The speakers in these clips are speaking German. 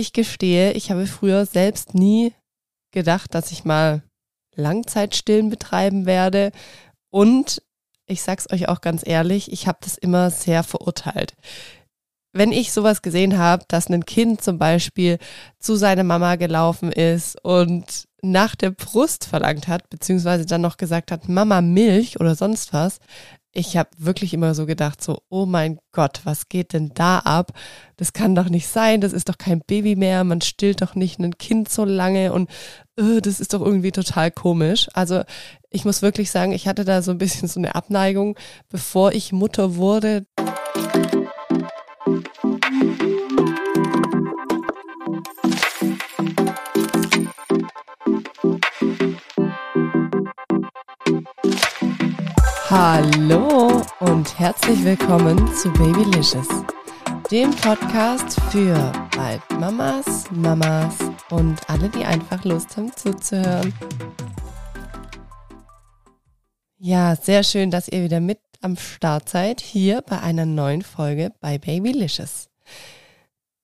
Ich gestehe, ich habe früher selbst nie gedacht, dass ich mal Langzeitstillen betreiben werde. Und ich sag's euch auch ganz ehrlich, ich habe das immer sehr verurteilt. Wenn ich sowas gesehen habe, dass ein Kind zum Beispiel zu seiner Mama gelaufen ist und nach der Brust verlangt hat, beziehungsweise dann noch gesagt hat, Mama Milch oder sonst was, ich habe wirklich immer so gedacht, so, oh mein Gott, was geht denn da ab? Das kann doch nicht sein, das ist doch kein Baby mehr, man stillt doch nicht ein Kind so lange und uh, das ist doch irgendwie total komisch. Also ich muss wirklich sagen, ich hatte da so ein bisschen so eine Abneigung, bevor ich Mutter wurde. Hallo und herzlich willkommen zu Babylicious, dem Podcast für bald Mamas, Mamas und alle, die einfach Lust haben zuzuhören. Ja, sehr schön, dass ihr wieder mit am Start seid, hier bei einer neuen Folge bei Babylicious.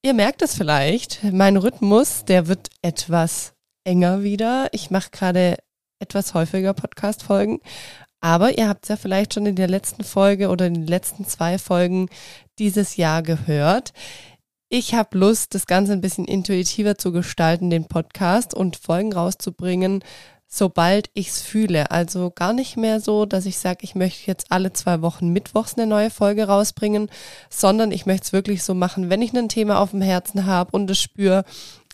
Ihr merkt es vielleicht, mein Rhythmus, der wird etwas enger wieder. Ich mache gerade etwas häufiger Podcast-Folgen, aber ihr habt es ja vielleicht schon in der letzten Folge oder in den letzten zwei Folgen dieses Jahr gehört. Ich habe Lust, das Ganze ein bisschen intuitiver zu gestalten, den Podcast und Folgen rauszubringen, sobald ich es fühle. Also gar nicht mehr so, dass ich sage, ich möchte jetzt alle zwei Wochen mittwochs eine neue Folge rausbringen, sondern ich möchte es wirklich so machen, wenn ich ein Thema auf dem Herzen habe und es spüre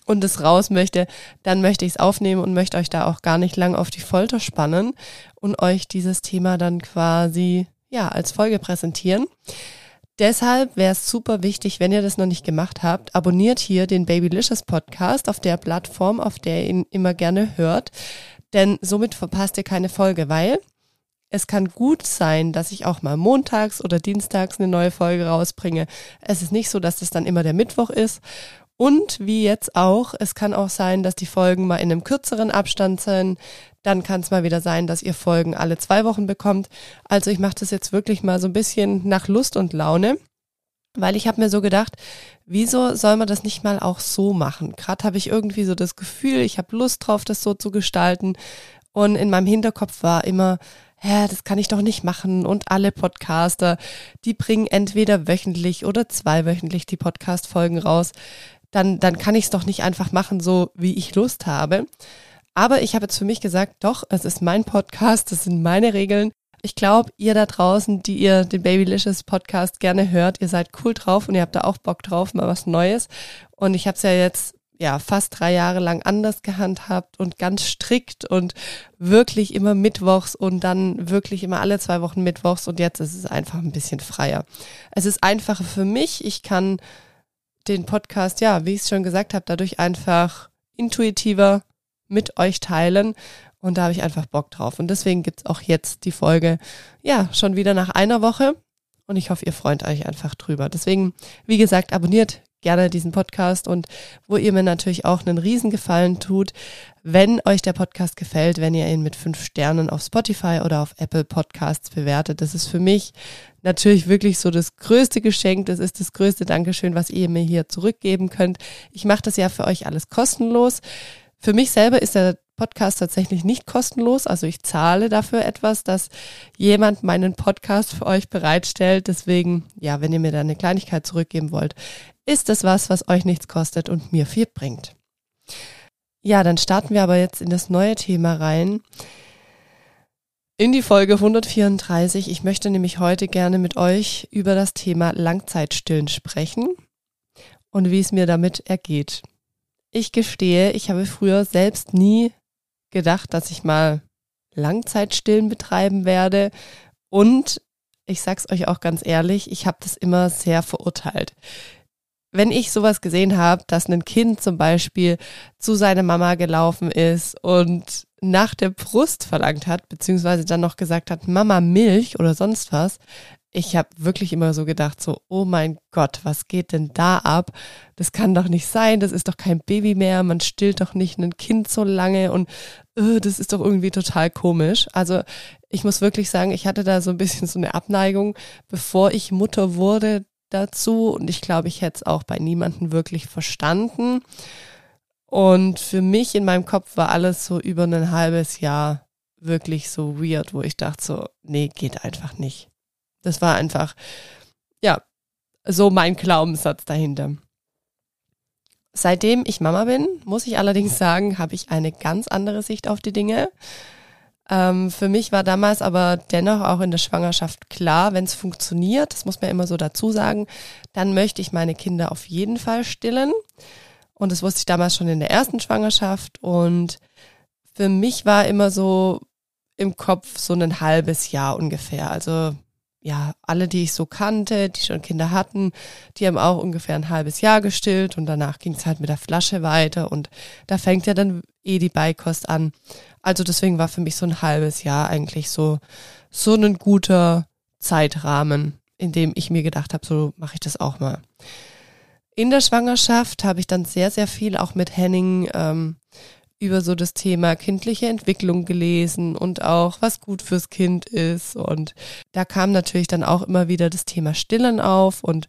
und es raus möchte, dann möchte ich es aufnehmen und möchte euch da auch gar nicht lang auf die Folter spannen und euch dieses Thema dann quasi ja als Folge präsentieren. Deshalb wäre es super wichtig, wenn ihr das noch nicht gemacht habt, abonniert hier den Babylicious Podcast auf der Plattform, auf der ihr ihn immer gerne hört, denn somit verpasst ihr keine Folge, weil es kann gut sein, dass ich auch mal montags oder dienstags eine neue Folge rausbringe. Es ist nicht so, dass es dann immer der Mittwoch ist und wie jetzt auch, es kann auch sein, dass die Folgen mal in einem kürzeren Abstand sind. Dann kann es mal wieder sein, dass ihr Folgen alle zwei Wochen bekommt. Also ich mache das jetzt wirklich mal so ein bisschen nach Lust und Laune. Weil ich habe mir so gedacht, wieso soll man das nicht mal auch so machen? Gerade habe ich irgendwie so das Gefühl, ich habe Lust drauf, das so zu gestalten. Und in meinem Hinterkopf war immer, hä, das kann ich doch nicht machen. Und alle Podcaster, die bringen entweder wöchentlich oder zweiwöchentlich die Podcast-Folgen raus dann, dann kann ich es doch nicht einfach machen, so wie ich Lust habe. Aber ich habe jetzt für mich gesagt, doch, es ist mein Podcast, das sind meine Regeln. Ich glaube, ihr da draußen, die ihr den Babylicious Podcast gerne hört, ihr seid cool drauf und ihr habt da auch Bock drauf, mal was Neues. Und ich habe es ja jetzt ja fast drei Jahre lang anders gehandhabt und ganz strikt und wirklich immer mittwochs und dann wirklich immer alle zwei Wochen mittwochs und jetzt ist es einfach ein bisschen freier. Es ist einfacher für mich. Ich kann den Podcast, ja, wie ich es schon gesagt habe, dadurch einfach intuitiver mit euch teilen. Und da habe ich einfach Bock drauf. Und deswegen gibt's auch jetzt die Folge, ja, schon wieder nach einer Woche. Und ich hoffe, ihr freut euch einfach drüber. Deswegen, wie gesagt, abonniert gerne diesen Podcast und wo ihr mir natürlich auch einen Riesengefallen tut, wenn euch der Podcast gefällt, wenn ihr ihn mit fünf Sternen auf Spotify oder auf Apple Podcasts bewertet. Das ist für mich natürlich wirklich so das größte Geschenk. Das ist das größte Dankeschön, was ihr mir hier zurückgeben könnt. Ich mache das ja für euch alles kostenlos. Für mich selber ist der Podcast tatsächlich nicht kostenlos. Also ich zahle dafür etwas, dass jemand meinen Podcast für euch bereitstellt. Deswegen, ja, wenn ihr mir da eine Kleinigkeit zurückgeben wollt, ist das was, was euch nichts kostet und mir viel bringt. Ja, dann starten wir aber jetzt in das neue Thema rein. In die Folge 134. Ich möchte nämlich heute gerne mit euch über das Thema Langzeitstillen sprechen und wie es mir damit ergeht. Ich gestehe, ich habe früher selbst nie gedacht, dass ich mal Langzeitstillen betreiben werde und ich sag's euch auch ganz ehrlich, ich habe das immer sehr verurteilt wenn ich sowas gesehen habe, dass ein Kind zum Beispiel zu seiner Mama gelaufen ist und nach der Brust verlangt hat, beziehungsweise dann noch gesagt hat, Mama Milch oder sonst was, ich habe wirklich immer so gedacht, so, oh mein Gott, was geht denn da ab? Das kann doch nicht sein, das ist doch kein Baby mehr, man stillt doch nicht ein Kind so lange und uh, das ist doch irgendwie total komisch. Also ich muss wirklich sagen, ich hatte da so ein bisschen so eine Abneigung, bevor ich Mutter wurde, dazu und ich glaube, ich hätte es auch bei niemandem wirklich verstanden. Und für mich in meinem Kopf war alles so über ein halbes Jahr wirklich so weird, wo ich dachte so, nee, geht einfach nicht. Das war einfach, ja, so mein Glaubenssatz dahinter. Seitdem ich Mama bin, muss ich allerdings sagen, habe ich eine ganz andere Sicht auf die Dinge. Ähm, für mich war damals aber dennoch auch in der Schwangerschaft klar, wenn es funktioniert, das muss man immer so dazu sagen, dann möchte ich meine Kinder auf jeden Fall stillen. Und das wusste ich damals schon in der ersten Schwangerschaft. Und für mich war immer so im Kopf so ein halbes Jahr ungefähr. Also ja, alle, die ich so kannte, die schon Kinder hatten, die haben auch ungefähr ein halbes Jahr gestillt und danach ging es halt mit der Flasche weiter und da fängt ja dann eh die Beikost an. Also deswegen war für mich so ein halbes Jahr eigentlich so, so ein guter Zeitrahmen, in dem ich mir gedacht habe, so mache ich das auch mal. In der Schwangerschaft habe ich dann sehr, sehr viel auch mit Henning ähm, über so das Thema kindliche Entwicklung gelesen und auch, was gut fürs Kind ist. Und da kam natürlich dann auch immer wieder das Thema Stillen auf und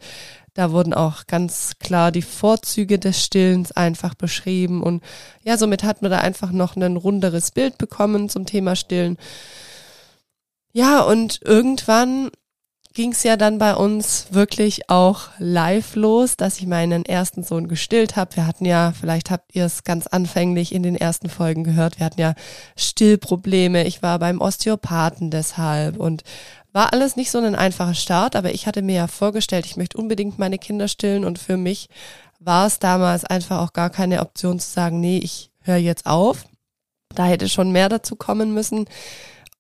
da wurden auch ganz klar die Vorzüge des Stillens einfach beschrieben. Und ja, somit hat man da einfach noch ein runderes Bild bekommen zum Thema Stillen. Ja, und irgendwann ging es ja dann bei uns wirklich auch live los, dass ich meinen ersten Sohn gestillt habe. Wir hatten ja, vielleicht habt ihr es ganz anfänglich in den ersten Folgen gehört, wir hatten ja Stillprobleme. Ich war beim Osteopathen deshalb und war alles nicht so ein einfacher Start, aber ich hatte mir ja vorgestellt, ich möchte unbedingt meine Kinder stillen und für mich war es damals einfach auch gar keine Option zu sagen, nee, ich höre jetzt auf. Da hätte schon mehr dazu kommen müssen.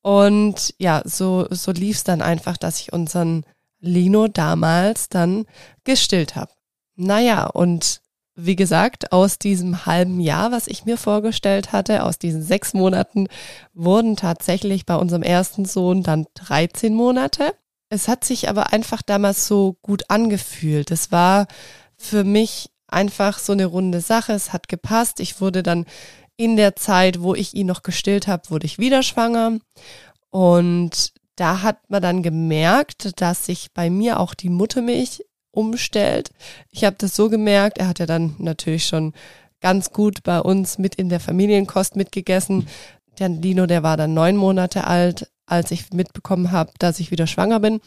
Und ja, so, so lief es dann einfach, dass ich unseren Lino damals dann gestillt habe. Naja, und wie gesagt, aus diesem halben Jahr, was ich mir vorgestellt hatte, aus diesen sechs Monaten, wurden tatsächlich bei unserem ersten Sohn dann 13 Monate. Es hat sich aber einfach damals so gut angefühlt. Es war für mich einfach so eine runde Sache. Es hat gepasst. Ich wurde dann in der Zeit, wo ich ihn noch gestillt habe, wurde ich wieder schwanger. Und da hat man dann gemerkt, dass sich bei mir auch die Muttermilch umstellt. Ich habe das so gemerkt, er hat ja dann natürlich schon ganz gut bei uns mit in der Familienkost mitgegessen. Der Lino, der war dann neun Monate alt, als ich mitbekommen habe, dass ich wieder schwanger bin.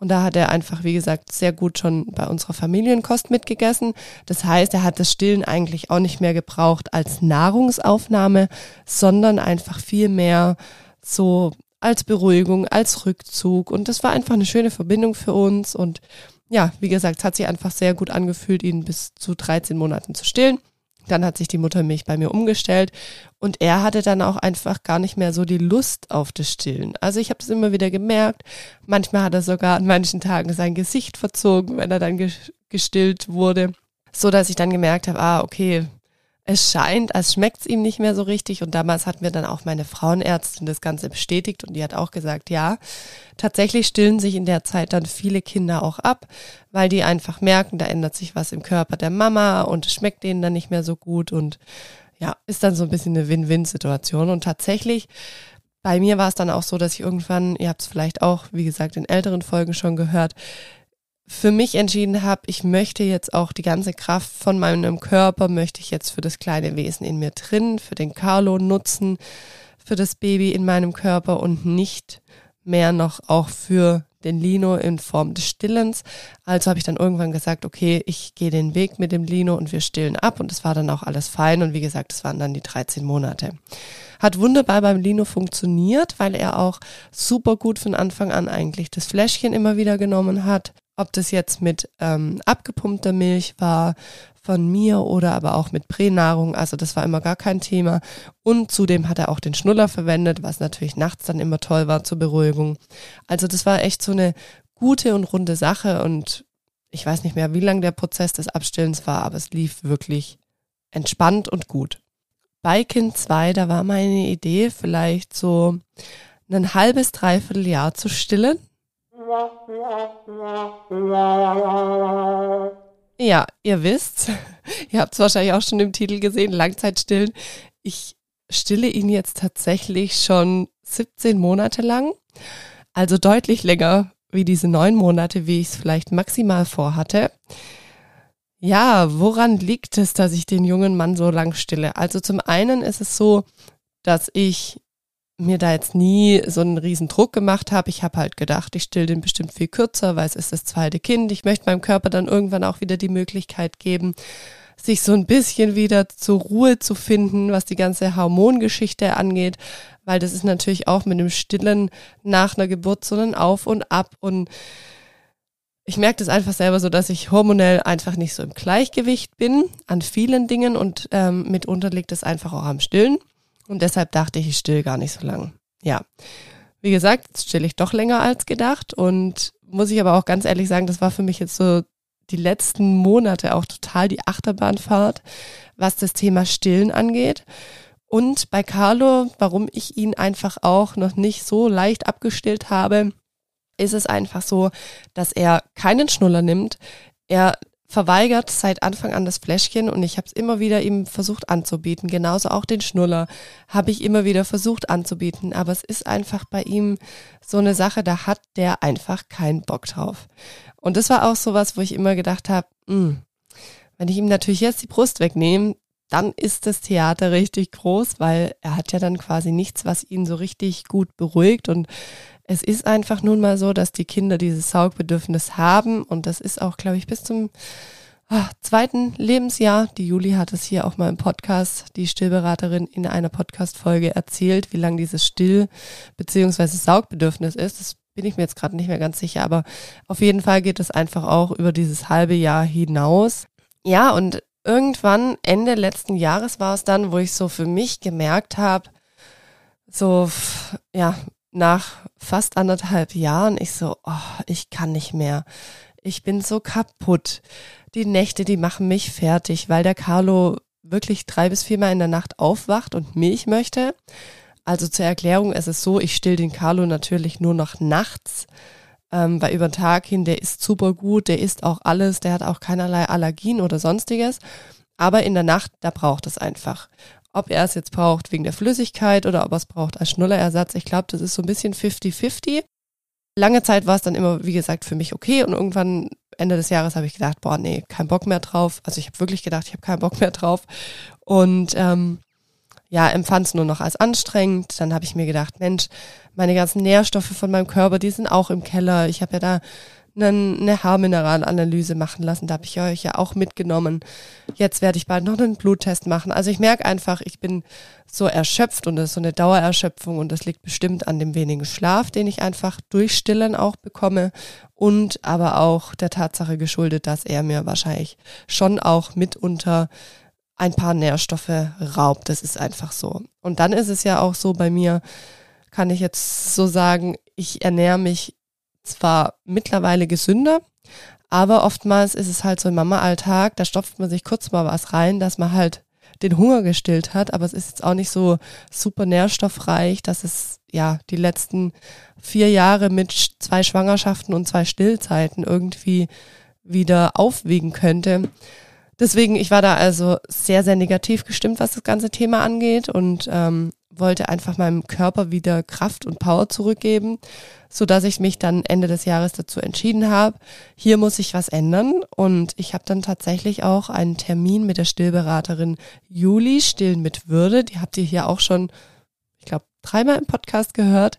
Und da hat er einfach, wie gesagt, sehr gut schon bei unserer Familienkost mitgegessen. Das heißt, er hat das Stillen eigentlich auch nicht mehr gebraucht als Nahrungsaufnahme, sondern einfach viel mehr so als Beruhigung, als Rückzug. Und das war einfach eine schöne Verbindung für uns. Und ja, wie gesagt, es hat sich einfach sehr gut angefühlt, ihn bis zu 13 Monaten zu stillen. Dann hat sich die Muttermilch bei mir umgestellt und er hatte dann auch einfach gar nicht mehr so die Lust auf das Stillen. Also ich habe das immer wieder gemerkt. Manchmal hat er sogar an manchen Tagen sein Gesicht verzogen, wenn er dann gestillt wurde, so dass ich dann gemerkt habe, ah okay, es scheint, als schmeckt es ihm nicht mehr so richtig. Und damals hat mir dann auch meine Frauenärztin das Ganze bestätigt und die hat auch gesagt, ja, tatsächlich stillen sich in der Zeit dann viele Kinder auch ab, weil die einfach merken, da ändert sich was im Körper der Mama und es schmeckt denen dann nicht mehr so gut und ja, ist dann so ein bisschen eine Win-Win-Situation. Und tatsächlich, bei mir war es dann auch so, dass ich irgendwann, ihr habt es vielleicht auch, wie gesagt, in älteren Folgen schon gehört, für mich entschieden habe, ich möchte jetzt auch die ganze Kraft von meinem Körper, möchte ich jetzt für das kleine Wesen in mir drin, für den Carlo nutzen, für das Baby in meinem Körper und nicht mehr noch auch für den Lino in Form des Stillens. Also habe ich dann irgendwann gesagt, okay, ich gehe den Weg mit dem Lino und wir stillen ab und es war dann auch alles fein und wie gesagt, es waren dann die 13 Monate. Hat wunderbar beim Lino funktioniert, weil er auch super gut von Anfang an eigentlich das Fläschchen immer wieder genommen hat ob das jetzt mit ähm, abgepumpter Milch war von mir oder aber auch mit Pränahrung. Also das war immer gar kein Thema. Und zudem hat er auch den Schnuller verwendet, was natürlich nachts dann immer toll war zur Beruhigung. Also das war echt so eine gute und runde Sache und ich weiß nicht mehr, wie lang der Prozess des Abstillens war, aber es lief wirklich entspannt und gut. Bei Kind 2, da war meine Idee vielleicht so ein halbes, dreiviertel Jahr zu stillen ja, ihr wisst, ihr habt es wahrscheinlich auch schon im Titel gesehen, Langzeitstillen. Ich stille ihn jetzt tatsächlich schon 17 Monate lang, also deutlich länger wie diese neun Monate, wie ich es vielleicht maximal vorhatte. Ja, woran liegt es, dass ich den jungen Mann so lang stille? Also zum einen ist es so, dass ich mir da jetzt nie so einen riesen Druck gemacht habe. Ich habe halt gedacht, ich still den bestimmt viel kürzer, weil es ist das zweite Kind. Ich möchte meinem Körper dann irgendwann auch wieder die Möglichkeit geben, sich so ein bisschen wieder zur Ruhe zu finden, was die ganze Hormongeschichte angeht, weil das ist natürlich auch mit dem Stillen nach einer Geburt so ein Auf und Ab und ich merke das einfach selber so, dass ich hormonell einfach nicht so im Gleichgewicht bin an vielen Dingen und ähm, mitunter liegt es einfach auch am Stillen und deshalb dachte ich, ich still gar nicht so lang. Ja, wie gesagt, jetzt still ich doch länger als gedacht und muss ich aber auch ganz ehrlich sagen, das war für mich jetzt so die letzten Monate auch total die Achterbahnfahrt, was das Thema Stillen angeht. Und bei Carlo, warum ich ihn einfach auch noch nicht so leicht abgestillt habe, ist es einfach so, dass er keinen Schnuller nimmt. Er verweigert seit Anfang an das Fläschchen und ich habe es immer wieder ihm versucht anzubieten. Genauso auch den Schnuller habe ich immer wieder versucht anzubieten. Aber es ist einfach bei ihm so eine Sache, da hat der einfach keinen Bock drauf. Und das war auch so was, wo ich immer gedacht habe, hm, wenn ich ihm natürlich jetzt die Brust wegnehme, dann ist das Theater richtig groß, weil er hat ja dann quasi nichts, was ihn so richtig gut beruhigt. Und es ist einfach nun mal so, dass die Kinder dieses Saugbedürfnis haben. Und das ist auch, glaube ich, bis zum ach, zweiten Lebensjahr. Die Juli hat es hier auch mal im Podcast, die Stillberaterin in einer Podcast-Folge erzählt, wie lang dieses Still- bzw. Saugbedürfnis ist. Das bin ich mir jetzt gerade nicht mehr ganz sicher, aber auf jeden Fall geht es einfach auch über dieses halbe Jahr hinaus. Ja, und irgendwann Ende letzten Jahres war es dann, wo ich so für mich gemerkt habe, so ja, nach fast anderthalb Jahren, ich so, oh, ich kann nicht mehr. Ich bin so kaputt. Die Nächte, die machen mich fertig, weil der Carlo wirklich drei bis viermal in der Nacht aufwacht und Milch möchte. Also zur Erklärung, es ist so, ich still den Carlo natürlich nur noch nachts, ähm, weil über den Tag hin, der ist super gut, der isst auch alles, der hat auch keinerlei Allergien oder sonstiges. Aber in der Nacht, da braucht es einfach. Ob er es jetzt braucht wegen der Flüssigkeit oder ob er es braucht als Schnullerersatz, ich glaube, das ist so ein bisschen 50-50. Lange Zeit war es dann immer, wie gesagt, für mich okay und irgendwann Ende des Jahres habe ich gedacht, boah, nee, kein Bock mehr drauf. Also ich habe wirklich gedacht, ich habe keinen Bock mehr drauf. Und ähm, ja, empfand es nur noch als anstrengend. Dann habe ich mir gedacht, Mensch, meine ganzen Nährstoffe von meinem Körper, die sind auch im Keller. Ich habe ja da eine, eine Haarmineralanalyse machen lassen. Da habe ich euch ja auch mitgenommen. Jetzt werde ich bald noch einen Bluttest machen. Also ich merke einfach, ich bin so erschöpft und das ist so eine Dauererschöpfung und das liegt bestimmt an dem wenigen Schlaf, den ich einfach durch Stillen auch bekomme und aber auch der Tatsache geschuldet, dass er mir wahrscheinlich schon auch mitunter ein paar Nährstoffe raubt. Das ist einfach so. Und dann ist es ja auch so bei mir, kann ich jetzt so sagen, ich ernähre mich zwar mittlerweile gesünder, aber oftmals ist es halt so im Mama-Alltag, da stopft man sich kurz mal was rein, dass man halt den Hunger gestillt hat, aber es ist jetzt auch nicht so super nährstoffreich, dass es ja die letzten vier Jahre mit zwei Schwangerschaften und zwei Stillzeiten irgendwie wieder aufwiegen könnte. Deswegen, ich war da also sehr, sehr negativ gestimmt, was das ganze Thema angeht und ähm, wollte einfach meinem Körper wieder Kraft und Power zurückgeben, so dass ich mich dann Ende des Jahres dazu entschieden habe, hier muss ich was ändern. Und ich habe dann tatsächlich auch einen Termin mit der Stillberaterin Juli Stillen mit Würde, die habt ihr hier auch schon, ich glaube, dreimal im Podcast gehört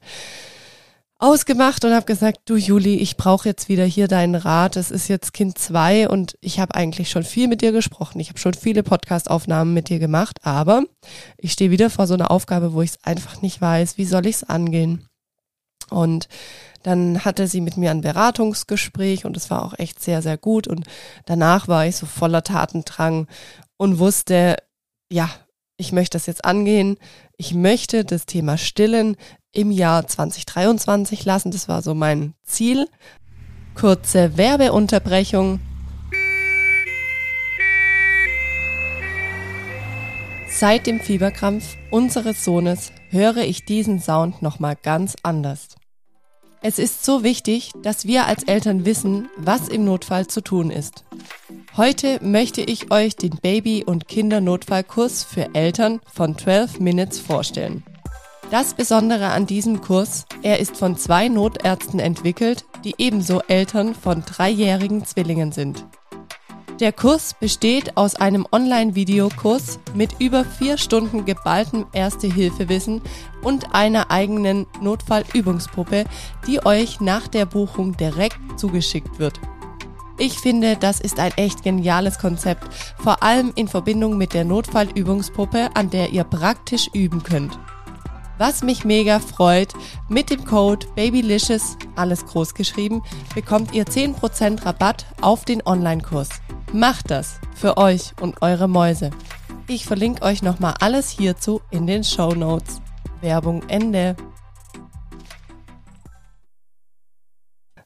ausgemacht und habe gesagt, du Juli, ich brauche jetzt wieder hier deinen Rat. Es ist jetzt Kind zwei und ich habe eigentlich schon viel mit dir gesprochen. Ich habe schon viele Podcast-Aufnahmen mit dir gemacht, aber ich stehe wieder vor so einer Aufgabe, wo ich es einfach nicht weiß. Wie soll ich es angehen? Und dann hatte sie mit mir ein Beratungsgespräch und es war auch echt sehr, sehr gut. Und danach war ich so voller Tatendrang und wusste, ja, ich möchte das jetzt angehen. Ich möchte das Thema Stillen im Jahr 2023 lassen. Das war so mein Ziel. Kurze Werbeunterbrechung. Seit dem Fieberkrampf unseres Sohnes höre ich diesen Sound nochmal ganz anders. Es ist so wichtig, dass wir als Eltern wissen, was im Notfall zu tun ist. Heute möchte ich euch den Baby- und Kindernotfallkurs für Eltern von 12 Minutes vorstellen. Das Besondere an diesem Kurs, er ist von zwei Notärzten entwickelt, die ebenso Eltern von dreijährigen Zwillingen sind. Der Kurs besteht aus einem Online-Videokurs mit über vier Stunden geballtem Erste-Hilfe-Wissen und einer eigenen Notfallübungspuppe, die euch nach der Buchung direkt zugeschickt wird. Ich finde, das ist ein echt geniales Konzept, vor allem in Verbindung mit der Notfallübungspuppe, an der ihr praktisch üben könnt. Was mich mega freut, mit dem Code BABYLICIOUS, alles groß geschrieben, bekommt ihr 10% Rabatt auf den Online-Kurs. Macht das für euch und eure Mäuse. Ich verlinke euch nochmal alles hierzu in den Show Notes. Werbung Ende.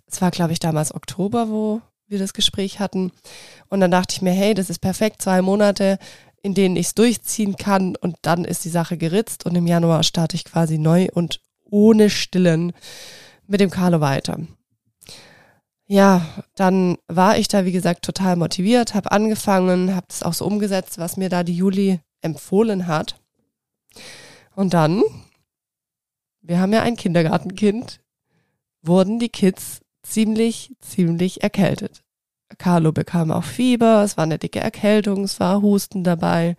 Es war, glaube ich, damals Oktober, wo wir das Gespräch hatten. Und dann dachte ich mir, hey, das ist perfekt, zwei Monate, in denen ich es durchziehen kann und dann ist die Sache geritzt und im Januar starte ich quasi neu und ohne Stillen mit dem Carlo weiter. Ja, dann war ich da, wie gesagt, total motiviert, habe angefangen, habe das auch so umgesetzt, was mir da die Juli empfohlen hat. Und dann, wir haben ja ein Kindergartenkind, wurden die Kids ziemlich, ziemlich erkältet. Carlo bekam auch Fieber, es war eine dicke Erkältung, es war Husten dabei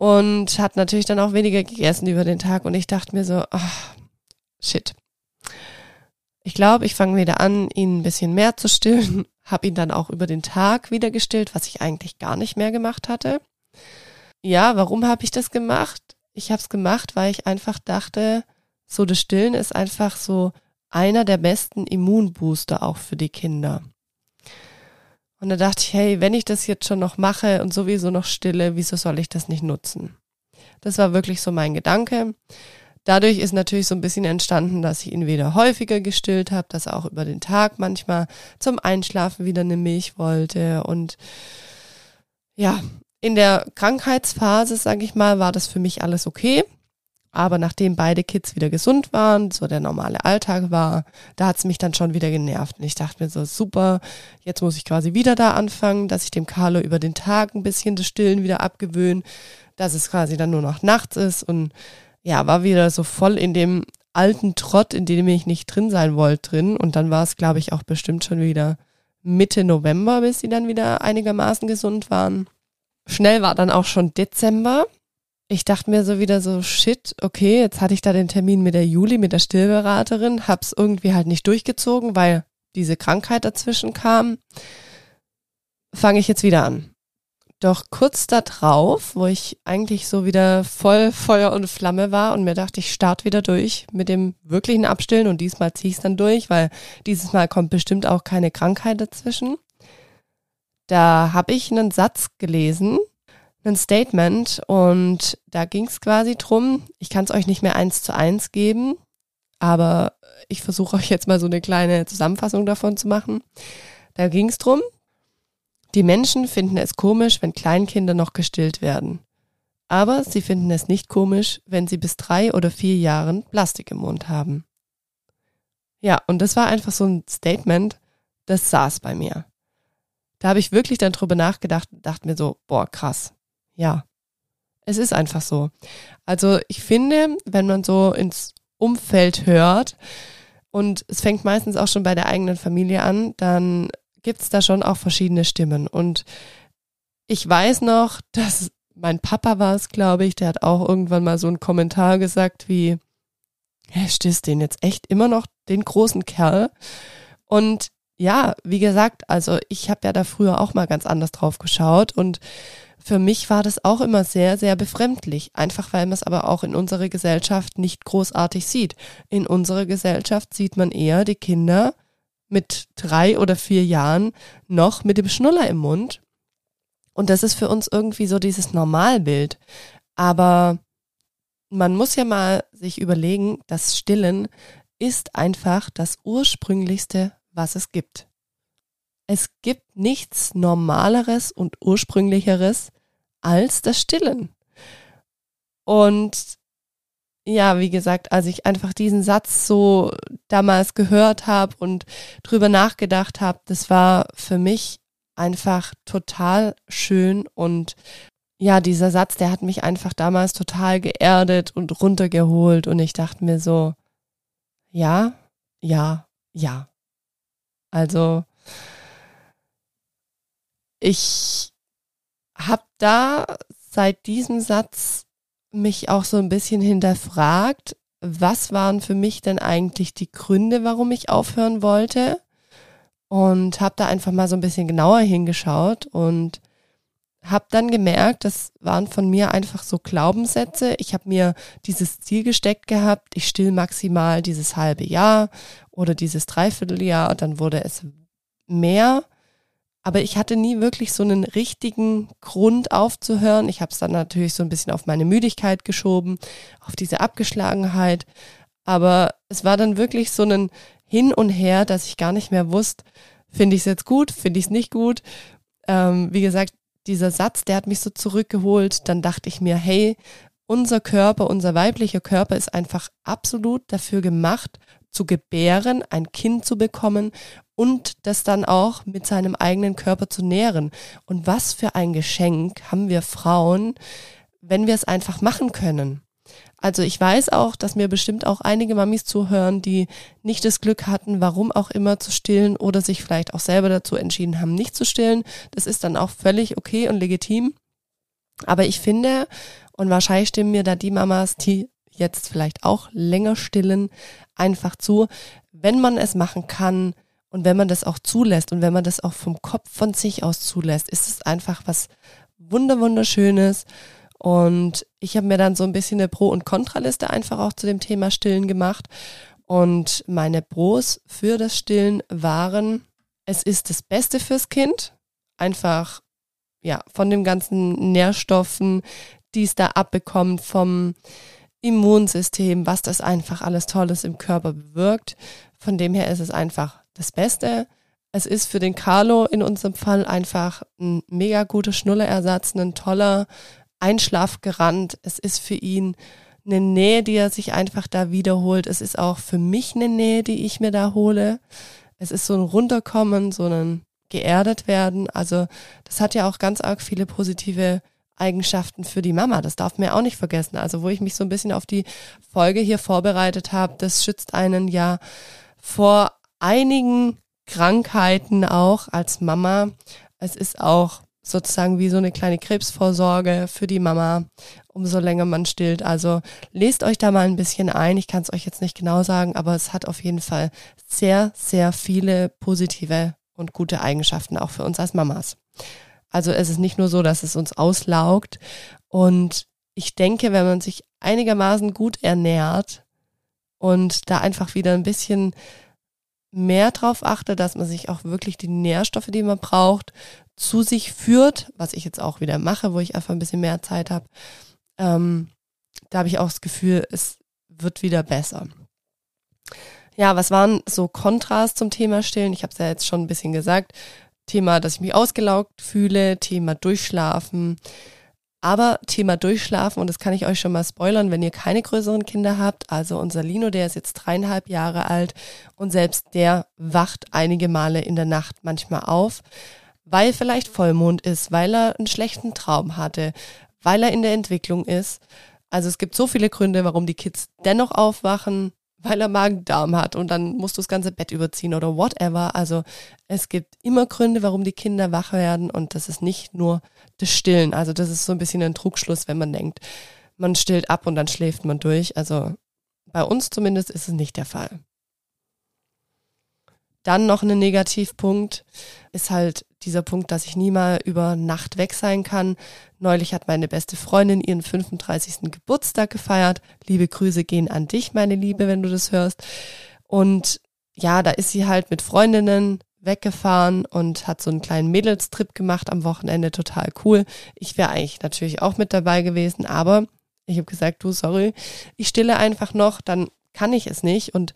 und hat natürlich dann auch weniger gegessen über den Tag und ich dachte mir so, ach, shit. Ich glaube, ich fange wieder an, ihn ein bisschen mehr zu stillen, habe ihn dann auch über den Tag wieder gestillt, was ich eigentlich gar nicht mehr gemacht hatte. Ja, warum habe ich das gemacht? Ich habe es gemacht, weil ich einfach dachte, so das Stillen ist einfach so einer der besten Immunbooster auch für die Kinder. Und da dachte ich, hey, wenn ich das jetzt schon noch mache und sowieso noch stille, wieso soll ich das nicht nutzen? Das war wirklich so mein Gedanke. Dadurch ist natürlich so ein bisschen entstanden, dass ich ihn wieder häufiger gestillt habe, dass er auch über den Tag manchmal zum Einschlafen wieder eine Milch wollte. Und ja, in der Krankheitsphase, sage ich mal, war das für mich alles okay. Aber nachdem beide Kids wieder gesund waren, so der normale Alltag war, da hat's mich dann schon wieder genervt. Und ich dachte mir so, super, jetzt muss ich quasi wieder da anfangen, dass ich dem Carlo über den Tag ein bisschen das Stillen wieder abgewöhne, dass es quasi dann nur noch nachts ist. Und ja, war wieder so voll in dem alten Trott, in dem ich nicht drin sein wollte, drin. Und dann war es, glaube ich, auch bestimmt schon wieder Mitte November, bis sie dann wieder einigermaßen gesund waren. Schnell war dann auch schon Dezember ich dachte mir so wieder so, shit, okay, jetzt hatte ich da den Termin mit der Juli, mit der Stillberaterin, hab's irgendwie halt nicht durchgezogen, weil diese Krankheit dazwischen kam. Fange ich jetzt wieder an. Doch kurz da drauf, wo ich eigentlich so wieder voll Feuer und Flamme war und mir dachte, ich starte wieder durch mit dem wirklichen Abstillen und diesmal ziehe ich es dann durch, weil dieses Mal kommt bestimmt auch keine Krankheit dazwischen. Da habe ich einen Satz gelesen, ein Statement und da ging es quasi drum, ich kann es euch nicht mehr eins zu eins geben, aber ich versuche euch jetzt mal so eine kleine Zusammenfassung davon zu machen. Da ging es drum, die Menschen finden es komisch, wenn Kleinkinder noch gestillt werden. Aber sie finden es nicht komisch, wenn sie bis drei oder vier Jahren Plastik im Mund haben. Ja, und das war einfach so ein Statement, das saß bei mir. Da habe ich wirklich dann drüber nachgedacht und dachte mir so, boah, krass. Ja, es ist einfach so. Also ich finde, wenn man so ins Umfeld hört, und es fängt meistens auch schon bei der eigenen Familie an, dann gibt es da schon auch verschiedene Stimmen. Und ich weiß noch, dass mein Papa war es, glaube ich, der hat auch irgendwann mal so einen Kommentar gesagt wie, hä, stehst den jetzt echt immer noch den großen Kerl? Und ja, wie gesagt, also ich habe ja da früher auch mal ganz anders drauf geschaut und für mich war das auch immer sehr, sehr befremdlich. Einfach weil man es aber auch in unserer Gesellschaft nicht großartig sieht. In unserer Gesellschaft sieht man eher die Kinder mit drei oder vier Jahren noch mit dem Schnuller im Mund. Und das ist für uns irgendwie so dieses Normalbild. Aber man muss ja mal sich überlegen, das Stillen ist einfach das ursprünglichste, was es gibt. Es gibt nichts Normaleres und Ursprünglicheres als das Stillen. Und ja, wie gesagt, als ich einfach diesen Satz so damals gehört habe und drüber nachgedacht habe, das war für mich einfach total schön und ja, dieser Satz, der hat mich einfach damals total geerdet und runtergeholt und ich dachte mir so, ja, ja, ja, Also ich habe da seit diesem Satz mich auch so ein bisschen hinterfragt, was waren für mich denn eigentlich die Gründe, warum ich aufhören wollte? Und habe da einfach mal so ein bisschen genauer hingeschaut und habe dann gemerkt, das waren von mir einfach so Glaubenssätze. Ich habe mir dieses Ziel gesteckt gehabt, ich still maximal dieses halbe Jahr oder dieses Dreivierteljahr, dann wurde es mehr. Aber ich hatte nie wirklich so einen richtigen Grund aufzuhören. Ich habe es dann natürlich so ein bisschen auf meine Müdigkeit geschoben, auf diese Abgeschlagenheit. Aber es war dann wirklich so ein Hin und Her, dass ich gar nicht mehr wusste, finde ich es jetzt gut, finde ich es nicht gut. Ähm, wie gesagt, dieser Satz, der hat mich so zurückgeholt. Dann dachte ich mir, hey, unser Körper, unser weiblicher Körper ist einfach absolut dafür gemacht, zu gebären, ein Kind zu bekommen und das dann auch mit seinem eigenen Körper zu nähren. Und was für ein Geschenk haben wir Frauen, wenn wir es einfach machen können. Also ich weiß auch, dass mir bestimmt auch einige Mamis zuhören, die nicht das Glück hatten, warum auch immer zu stillen oder sich vielleicht auch selber dazu entschieden haben, nicht zu stillen. Das ist dann auch völlig okay und legitim. Aber ich finde, und wahrscheinlich stimmen mir da die Mamas, die jetzt vielleicht auch länger stillen, einfach zu, wenn man es machen kann, und wenn man das auch zulässt und wenn man das auch vom Kopf von sich aus zulässt, ist es einfach was wunder wunderschönes. Und ich habe mir dann so ein bisschen eine Pro- und Kontraliste einfach auch zu dem Thema Stillen gemacht. Und meine Pros für das Stillen waren, es ist das Beste fürs Kind. Einfach, ja, von den ganzen Nährstoffen, die es da abbekommt, vom Immunsystem, was das einfach alles Tolles im Körper bewirkt. Von dem her ist es einfach das Beste. Es ist für den Carlo in unserem Fall einfach ein mega guter Schnullerersatz, ein toller Einschlafgerand. Es ist für ihn eine Nähe, die er sich einfach da wiederholt. Es ist auch für mich eine Nähe, die ich mir da hole. Es ist so ein Runterkommen, so ein geerdet werden. Also das hat ja auch ganz arg viele positive Eigenschaften für die Mama. Das darf man ja auch nicht vergessen. Also wo ich mich so ein bisschen auf die Folge hier vorbereitet habe, das schützt einen ja vor einigen Krankheiten auch als Mama. Es ist auch sozusagen wie so eine kleine Krebsvorsorge für die Mama, umso länger man stillt. Also lest euch da mal ein bisschen ein. Ich kann es euch jetzt nicht genau sagen, aber es hat auf jeden Fall sehr, sehr viele positive und gute Eigenschaften auch für uns als Mamas. Also es ist nicht nur so, dass es uns auslaugt. Und ich denke, wenn man sich einigermaßen gut ernährt und da einfach wieder ein bisschen mehr darauf achte, dass man sich auch wirklich die Nährstoffe, die man braucht, zu sich führt, was ich jetzt auch wieder mache, wo ich einfach ein bisschen mehr Zeit habe. Ähm, da habe ich auch das Gefühl, es wird wieder besser. Ja, was waren so Kontrast zum Thema Stillen? Ich habe es ja jetzt schon ein bisschen gesagt. Thema, dass ich mich ausgelaugt fühle, Thema Durchschlafen, aber Thema Durchschlafen, und das kann ich euch schon mal spoilern, wenn ihr keine größeren Kinder habt. Also unser Lino, der ist jetzt dreieinhalb Jahre alt und selbst der wacht einige Male in der Nacht manchmal auf, weil vielleicht Vollmond ist, weil er einen schlechten Traum hatte, weil er in der Entwicklung ist. Also es gibt so viele Gründe, warum die Kids dennoch aufwachen, weil er Magen-Darm hat und dann musst du das ganze Bett überziehen oder whatever. Also es gibt immer Gründe, warum die Kinder wach werden und das ist nicht nur das Stillen. Also das ist so ein bisschen ein Trugschluss, wenn man denkt, man stillt ab und dann schläft man durch. Also bei uns zumindest ist es nicht der Fall. Dann noch ein Negativpunkt ist halt dieser Punkt, dass ich nie mal über Nacht weg sein kann. Neulich hat meine beste Freundin ihren 35. Geburtstag gefeiert. Liebe Grüße gehen an dich, meine Liebe, wenn du das hörst. Und ja, da ist sie halt mit Freundinnen weggefahren und hat so einen kleinen Mädelstrip gemacht am Wochenende, total cool. Ich wäre eigentlich natürlich auch mit dabei gewesen, aber ich habe gesagt, du, sorry, ich stille einfach noch, dann kann ich es nicht und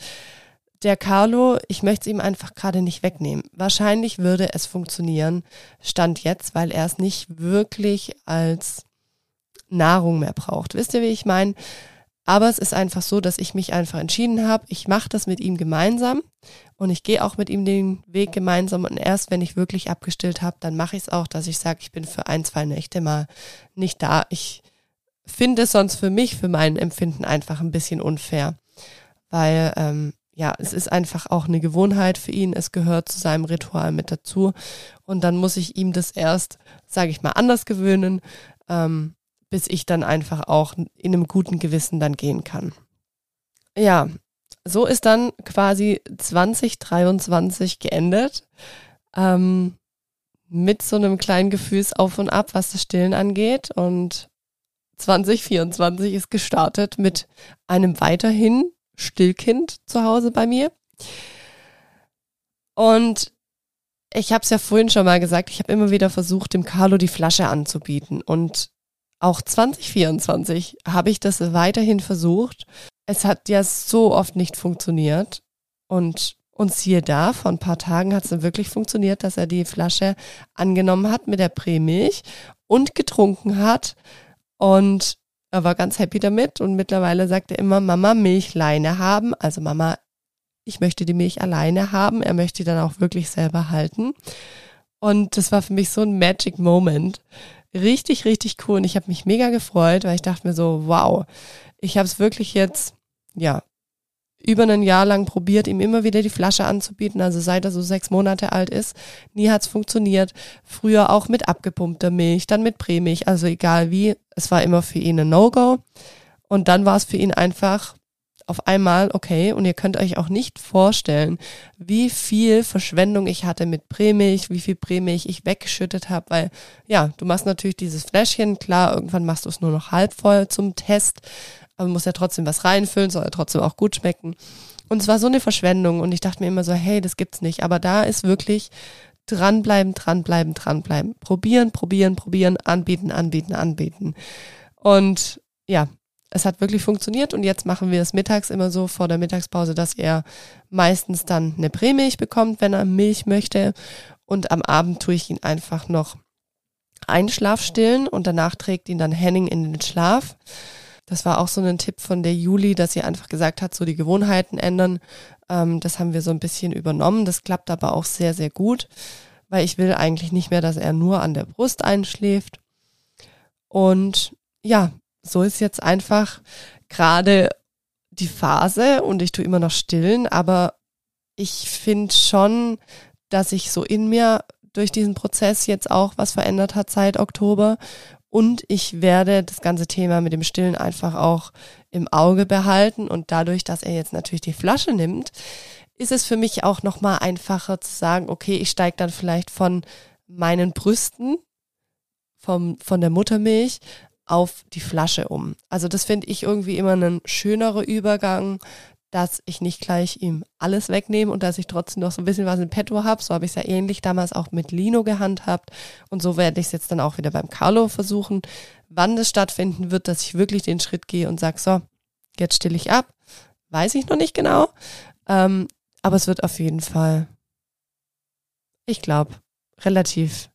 der Carlo, ich möchte es ihm einfach gerade nicht wegnehmen. Wahrscheinlich würde es funktionieren, stand jetzt, weil er es nicht wirklich als Nahrung mehr braucht. Wisst ihr, wie ich meine? Aber es ist einfach so, dass ich mich einfach entschieden habe, ich mache das mit ihm gemeinsam und ich gehe auch mit ihm den Weg gemeinsam und erst wenn ich wirklich abgestillt habe, dann mache ich es auch, dass ich sage, ich bin für ein, zwei Nächte mal nicht da. Ich finde es sonst für mich, für mein Empfinden einfach ein bisschen unfair, weil ähm, ja, es ist einfach auch eine Gewohnheit für ihn. Es gehört zu seinem Ritual mit dazu. Und dann muss ich ihm das erst, sage ich mal, anders gewöhnen, ähm, bis ich dann einfach auch in einem guten Gewissen dann gehen kann. Ja, so ist dann quasi 2023 geendet. Ähm, mit so einem kleinen Gefühlsauf und ab, was das Stillen angeht. Und 2024 ist gestartet mit einem weiterhin Stillkind zu Hause bei mir. Und ich habe es ja vorhin schon mal gesagt, ich habe immer wieder versucht, dem Carlo die Flasche anzubieten. Und auch 2024 habe ich das weiterhin versucht. Es hat ja so oft nicht funktioniert. Und und siehe da, vor ein paar Tagen hat es wirklich funktioniert, dass er die Flasche angenommen hat mit der Prämilch und getrunken hat. Und er war ganz happy damit. Und mittlerweile sagt er immer, Mama, Milchleine haben. Also Mama, ich möchte die Milch alleine haben. Er möchte die dann auch wirklich selber halten. Und das war für mich so ein Magic Moment. Richtig, richtig cool. Und ich habe mich mega gefreut, weil ich dachte mir so, wow, ich habe es wirklich jetzt, ja, über ein Jahr lang probiert, ihm immer wieder die Flasche anzubieten, also seit er so sechs Monate alt ist. Nie hat's funktioniert. Früher auch mit abgepumpter Milch, dann mit Prämilch, also egal wie. Es war immer für ihn ein No-Go. Und dann war es für ihn einfach auf einmal okay. Und ihr könnt euch auch nicht vorstellen, wie viel Verschwendung ich hatte mit Prämilch, wie viel Prämilch ich weggeschüttet habe, weil ja, du machst natürlich dieses Fläschchen, klar, irgendwann machst du es nur noch halb voll zum Test aber muss ja trotzdem was reinfüllen, soll ja trotzdem auch gut schmecken. Und es war so eine Verschwendung und ich dachte mir immer so, hey, das gibt's nicht. Aber da ist wirklich dranbleiben, dranbleiben, dranbleiben. Probieren, probieren, probieren, anbieten, anbieten, anbieten. Und ja, es hat wirklich funktioniert und jetzt machen wir es mittags immer so vor der Mittagspause, dass er meistens dann eine Prämilch bekommt, wenn er Milch möchte. Und am Abend tue ich ihn einfach noch einschlafstillen und danach trägt ihn dann Henning in den Schlaf. Das war auch so ein Tipp von der Juli, dass sie einfach gesagt hat, so die Gewohnheiten ändern. Ähm, das haben wir so ein bisschen übernommen. Das klappt aber auch sehr, sehr gut, weil ich will eigentlich nicht mehr, dass er nur an der Brust einschläft. Und ja, so ist jetzt einfach gerade die Phase und ich tue immer noch stillen, aber ich finde schon, dass ich so in mir durch diesen Prozess jetzt auch was verändert hat seit Oktober und ich werde das ganze Thema mit dem Stillen einfach auch im Auge behalten. Und dadurch, dass er jetzt natürlich die Flasche nimmt, ist es für mich auch nochmal einfacher zu sagen, okay, ich steige dann vielleicht von meinen Brüsten, vom, von der Muttermilch auf die Flasche um. Also das finde ich irgendwie immer ein schönerer Übergang, dass ich nicht gleich ihm alles wegnehme und dass ich trotzdem noch so ein bisschen was in petto habe. So habe ich es ja ähnlich damals auch mit Lino gehandhabt. Und so werde ich es jetzt dann auch wieder beim Carlo versuchen. Wann das stattfinden wird, dass ich wirklich den Schritt gehe und sage, so, jetzt stille ich ab. Weiß ich noch nicht genau. Ähm, aber es wird auf jeden Fall, ich glaube, relativ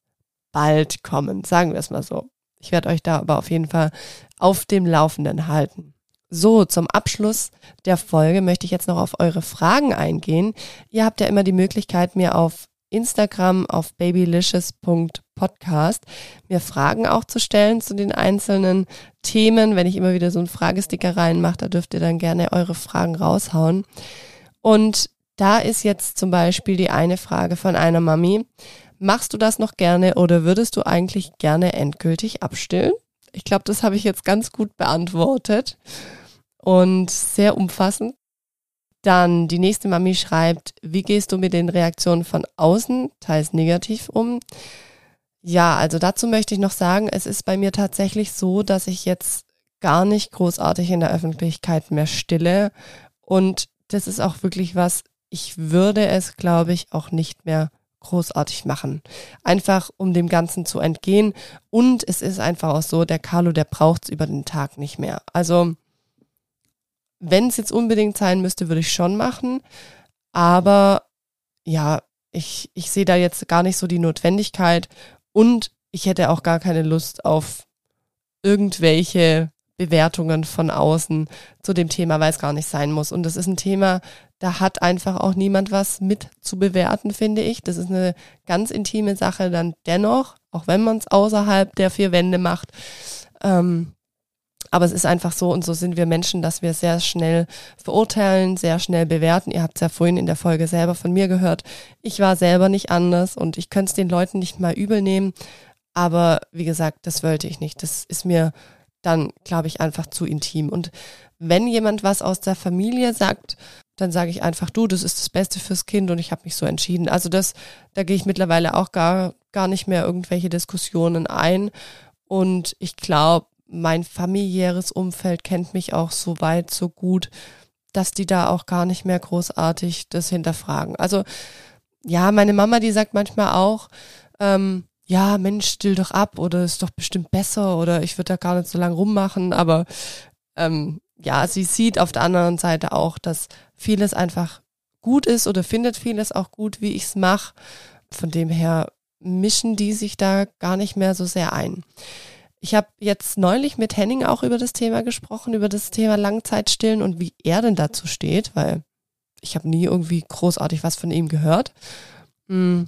bald kommen. Sagen wir es mal so. Ich werde euch da aber auf jeden Fall auf dem Laufenden halten. So, zum Abschluss der Folge möchte ich jetzt noch auf eure Fragen eingehen. Ihr habt ja immer die Möglichkeit, mir auf Instagram auf babylicious.podcast mir Fragen auch zu stellen zu den einzelnen Themen. Wenn ich immer wieder so einen Fragesticker reinmache, da dürft ihr dann gerne eure Fragen raushauen. Und da ist jetzt zum Beispiel die eine Frage von einer Mami. Machst du das noch gerne oder würdest du eigentlich gerne endgültig abstillen? Ich glaube, das habe ich jetzt ganz gut beantwortet und sehr umfassend. Dann die nächste Mami schreibt, wie gehst du mit den Reaktionen von außen, teils negativ um? Ja, also dazu möchte ich noch sagen, es ist bei mir tatsächlich so, dass ich jetzt gar nicht großartig in der Öffentlichkeit mehr stille. Und das ist auch wirklich was, ich würde es, glaube ich, auch nicht mehr großartig machen. Einfach um dem Ganzen zu entgehen. Und es ist einfach auch so, der Carlo, der braucht es über den Tag nicht mehr. Also wenn es jetzt unbedingt sein müsste, würde ich schon machen. Aber ja, ich, ich sehe da jetzt gar nicht so die Notwendigkeit und ich hätte auch gar keine Lust auf irgendwelche Bewertungen von außen zu dem Thema, weil es gar nicht sein muss. Und das ist ein Thema, da hat einfach auch niemand was mit zu bewerten, finde ich. Das ist eine ganz intime Sache dann dennoch, auch wenn man es außerhalb der vier Wände macht. Ähm, Aber es ist einfach so und so sind wir Menschen, dass wir sehr schnell verurteilen, sehr schnell bewerten. Ihr habt es ja vorhin in der Folge selber von mir gehört. Ich war selber nicht anders und ich könnte es den Leuten nicht mal übel nehmen. Aber wie gesagt, das wollte ich nicht. Das ist mir dann, glaube ich, einfach zu intim. Und wenn jemand was aus der Familie sagt, dann sage ich einfach, du, das ist das Beste fürs Kind und ich habe mich so entschieden. Also das, da gehe ich mittlerweile auch gar, gar nicht mehr irgendwelche Diskussionen ein. Und ich glaube, mein familiäres Umfeld kennt mich auch so weit, so gut, dass die da auch gar nicht mehr großartig das hinterfragen. Also ja, meine Mama, die sagt manchmal auch, ähm, ja, Mensch, still doch ab oder ist doch bestimmt besser oder ich würde da gar nicht so lange rummachen, aber ähm, ja, sie sieht auf der anderen Seite auch, dass vieles einfach gut ist oder findet vieles auch gut, wie ich es mache. Von dem her mischen die sich da gar nicht mehr so sehr ein. Ich habe jetzt neulich mit Henning auch über das Thema gesprochen, über das Thema Langzeitstillen und wie er denn dazu steht, weil ich habe nie irgendwie großartig was von ihm gehört. Hm.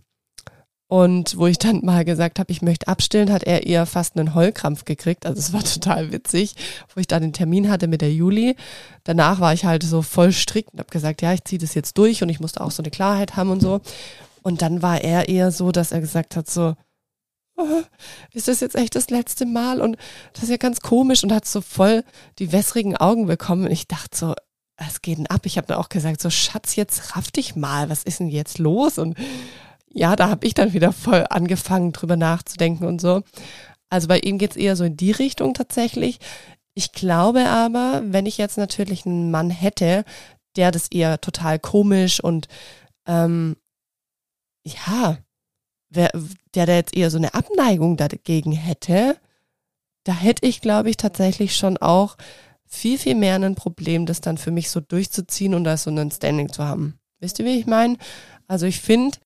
Und wo ich dann mal gesagt habe, ich möchte abstillen, hat er eher fast einen Heulkrampf gekriegt. Also es war total witzig, wo ich dann den Termin hatte mit der Juli. Danach war ich halt so voll strikt und habe gesagt, ja, ich ziehe das jetzt durch und ich musste auch so eine Klarheit haben und so. Und dann war er eher so, dass er gesagt hat, so, ist das jetzt echt das letzte Mal? Und das ist ja ganz komisch und hat so voll die wässrigen Augen bekommen. Und ich dachte so, was geht denn ab? Ich habe dann auch gesagt, so Schatz, jetzt raff dich mal, was ist denn jetzt los? Und ja, da habe ich dann wieder voll angefangen, drüber nachzudenken und so. Also bei ihm geht's eher so in die Richtung tatsächlich. Ich glaube aber, wenn ich jetzt natürlich einen Mann hätte, der das eher total komisch und ähm, ja, wer, der da jetzt eher so eine Abneigung dagegen hätte, da hätte ich, glaube ich, tatsächlich schon auch viel, viel mehr ein Problem, das dann für mich so durchzuziehen und da so ein Standing zu haben. Wisst ihr, wie ich meine? Also ich finde,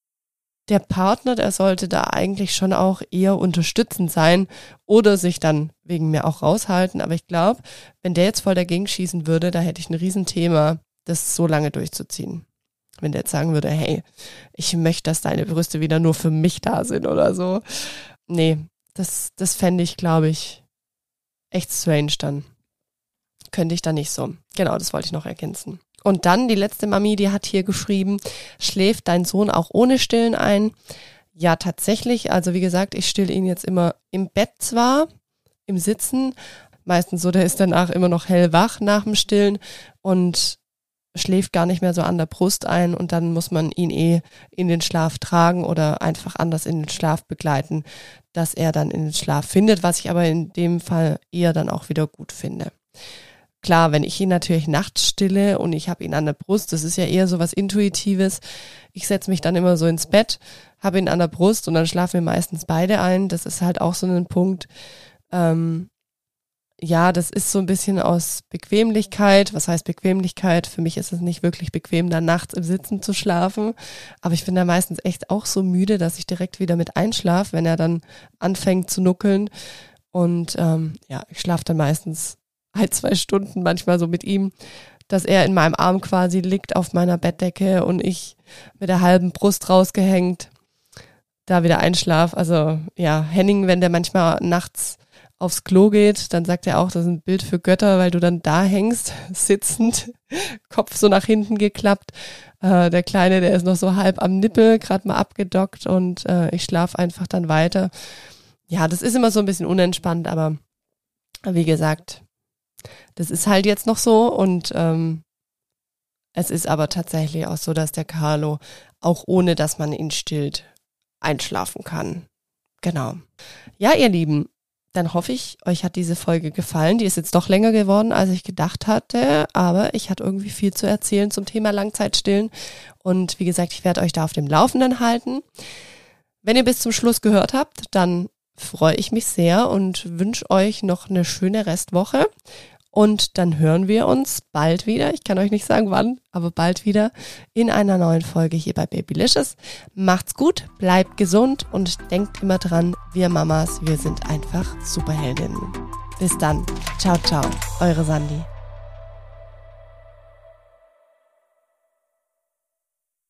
der Partner, der sollte da eigentlich schon auch eher unterstützend sein oder sich dann wegen mir auch raushalten. Aber ich glaube, wenn der jetzt voll dagegen schießen würde, da hätte ich ein Riesenthema, das so lange durchzuziehen. Wenn der jetzt sagen würde, hey, ich möchte, dass deine Brüste wieder nur für mich da sind oder so. Nee, das, das fände ich, glaube ich, echt strange dann. Könnte ich da nicht so. Genau, das wollte ich noch ergänzen. Und dann die letzte Mami, die hat hier geschrieben, schläft dein Sohn auch ohne Stillen ein? Ja, tatsächlich. Also wie gesagt, ich stille ihn jetzt immer im Bett zwar, im Sitzen, meistens so, der ist danach immer noch hellwach nach dem Stillen und schläft gar nicht mehr so an der Brust ein und dann muss man ihn eh in den Schlaf tragen oder einfach anders in den Schlaf begleiten, dass er dann in den Schlaf findet, was ich aber in dem Fall eher dann auch wieder gut finde. Klar, wenn ich ihn natürlich nachts stille und ich habe ihn an der Brust, das ist ja eher so was Intuitives. Ich setze mich dann immer so ins Bett, habe ihn an der Brust und dann schlafen wir meistens beide ein. Das ist halt auch so ein Punkt. Ähm, ja, das ist so ein bisschen aus Bequemlichkeit. Was heißt Bequemlichkeit? Für mich ist es nicht wirklich bequem, da nachts im Sitzen zu schlafen. Aber ich bin da meistens echt auch so müde, dass ich direkt wieder mit einschlafe, wenn er dann anfängt zu nuckeln. Und ähm, ja, ich schlafe dann meistens ein, zwei Stunden manchmal so mit ihm, dass er in meinem Arm quasi liegt auf meiner Bettdecke und ich mit der halben Brust rausgehängt da wieder einschlaf. Also ja, Henning, wenn der manchmal nachts aufs Klo geht, dann sagt er auch, das ist ein Bild für Götter, weil du dann da hängst, sitzend, Kopf so nach hinten geklappt. Äh, der Kleine, der ist noch so halb am Nippel, gerade mal abgedockt und äh, ich schlaf einfach dann weiter. Ja, das ist immer so ein bisschen unentspannt, aber wie gesagt, das ist halt jetzt noch so und ähm, es ist aber tatsächlich auch so, dass der Carlo auch ohne, dass man ihn stillt, einschlafen kann. Genau. Ja, ihr Lieben, dann hoffe ich, euch hat diese Folge gefallen. Die ist jetzt doch länger geworden, als ich gedacht hatte, aber ich hatte irgendwie viel zu erzählen zum Thema Langzeitstillen. Und wie gesagt, ich werde euch da auf dem Laufenden halten. Wenn ihr bis zum Schluss gehört habt, dann freue ich mich sehr und wünsche euch noch eine schöne Restwoche. Und dann hören wir uns bald wieder. Ich kann euch nicht sagen wann, aber bald wieder in einer neuen Folge hier bei Babylicious. Macht's gut, bleibt gesund und denkt immer dran, wir Mamas, wir sind einfach Superheldinnen. Bis dann. Ciao, ciao. Eure Sandy.